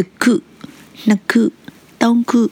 ルク、ナク、トンク、